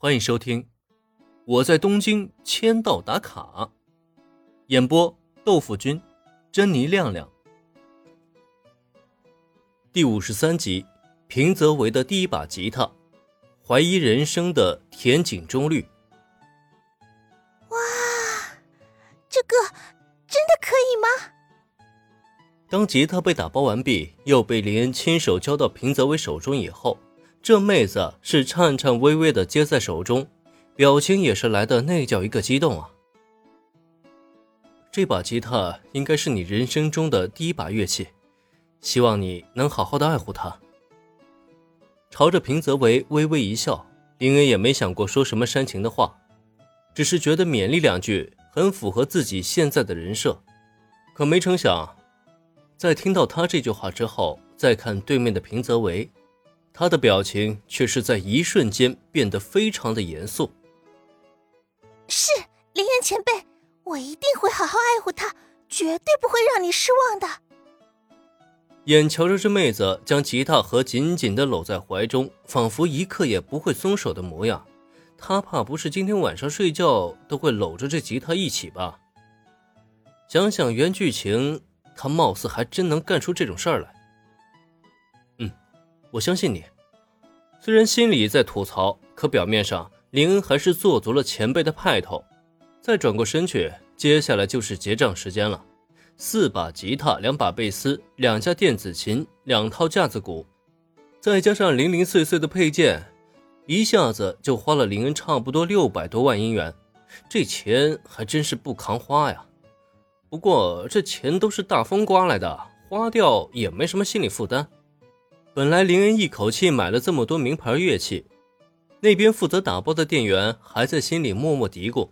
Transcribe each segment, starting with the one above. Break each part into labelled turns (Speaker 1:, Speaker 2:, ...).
Speaker 1: 欢迎收听《我在东京签到打卡》，演播豆腐君、珍妮亮亮。第五十三集，平泽唯的第一把吉他，怀疑人生的田井中律。
Speaker 2: 哇，这个真的可以吗？
Speaker 1: 当吉他被打包完毕，又被林恩亲手交到平泽唯手中以后。这妹子是颤颤巍巍的接在手中，表情也是来的那叫一个激动啊！这把吉他应该是你人生中的第一把乐器，希望你能好好的爱护它。朝着平泽唯微微一笑，林恩也没想过说什么煽情的话，只是觉得勉励两句很符合自己现在的人设。可没成想，在听到他这句话之后，再看对面的平泽唯。他的表情却是在一瞬间变得非常的严肃。
Speaker 2: 是林岩前辈，我一定会好好爱护他，绝对不会让你失望的。
Speaker 1: 眼瞧着这妹子将吉他盒紧紧的搂在怀中，仿佛一刻也不会松手的模样，他怕不是今天晚上睡觉都会搂着这吉他一起吧？想想原剧情，他貌似还真能干出这种事儿来。我相信你，虽然心里在吐槽，可表面上林恩还是做足了前辈的派头。再转过身去，接下来就是结账时间了。四把吉他，两把贝斯，两架电子琴，两套架子鼓，再加上零零碎碎的配件，一下子就花了林恩差不多六百多万银元。这钱还真是不扛花呀。不过这钱都是大风刮来的，花掉也没什么心理负担。本来林恩一口气买了这么多名牌乐器，那边负责打包的店员还在心里默默嘀咕：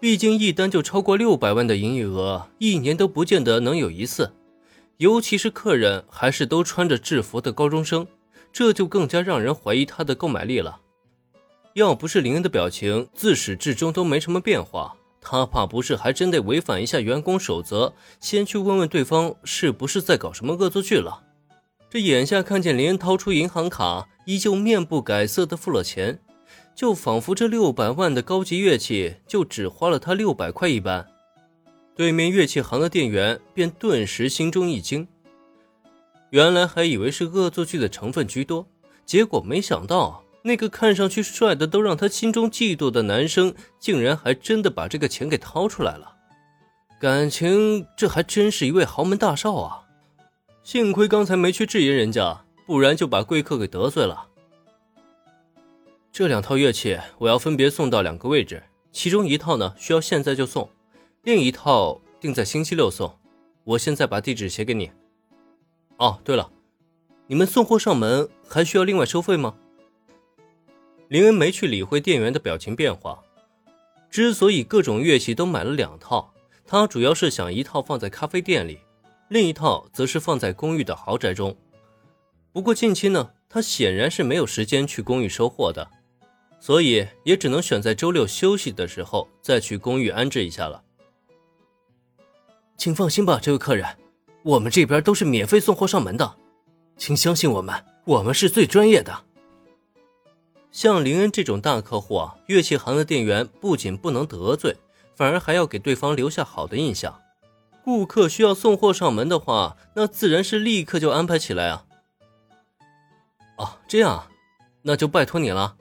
Speaker 1: 毕竟一单就超过六百万的营业额，一年都不见得能有一次。尤其是客人还是都穿着制服的高中生，这就更加让人怀疑他的购买力了。要不是林恩的表情自始至终都没什么变化，他怕不是还真得违反一下员工守则，先去问问对方是不是在搞什么恶作剧了。这眼下看见林恩掏出银行卡，依旧面不改色的付了钱，就仿佛这六百万的高级乐器就只花了他六百块一般。对面乐器行的店员便顿时心中一惊，原来还以为是恶作剧的成分居多，结果没想到那个看上去帅的都让他心中嫉妒的男生，竟然还真的把这个钱给掏出来了。感情这还真是一位豪门大少啊！幸亏刚才没去质疑人家，不然就把贵客给得罪了。这两套乐器我要分别送到两个位置，其中一套呢需要现在就送，另一套定在星期六送。我现在把地址写给你。哦，对了，你们送货上门还需要另外收费吗？林恩没去理会店员的表情变化。之所以各种乐器都买了两套，他主要是想一套放在咖啡店里。另一套则是放在公寓的豪宅中，不过近期呢，他显然是没有时间去公寓收货的，所以也只能选在周六休息的时候再去公寓安置一下了。请放心吧，这位客人，我们这边都是免费送货上门的，请相信我们，我们是最专业的。像林恩这种大客户啊，乐器行的店员不仅不能得罪，反而还要给对方留下好的印象。顾客需要送货上门的话，那自然是立刻就安排起来啊。哦，这样，那就拜托你了。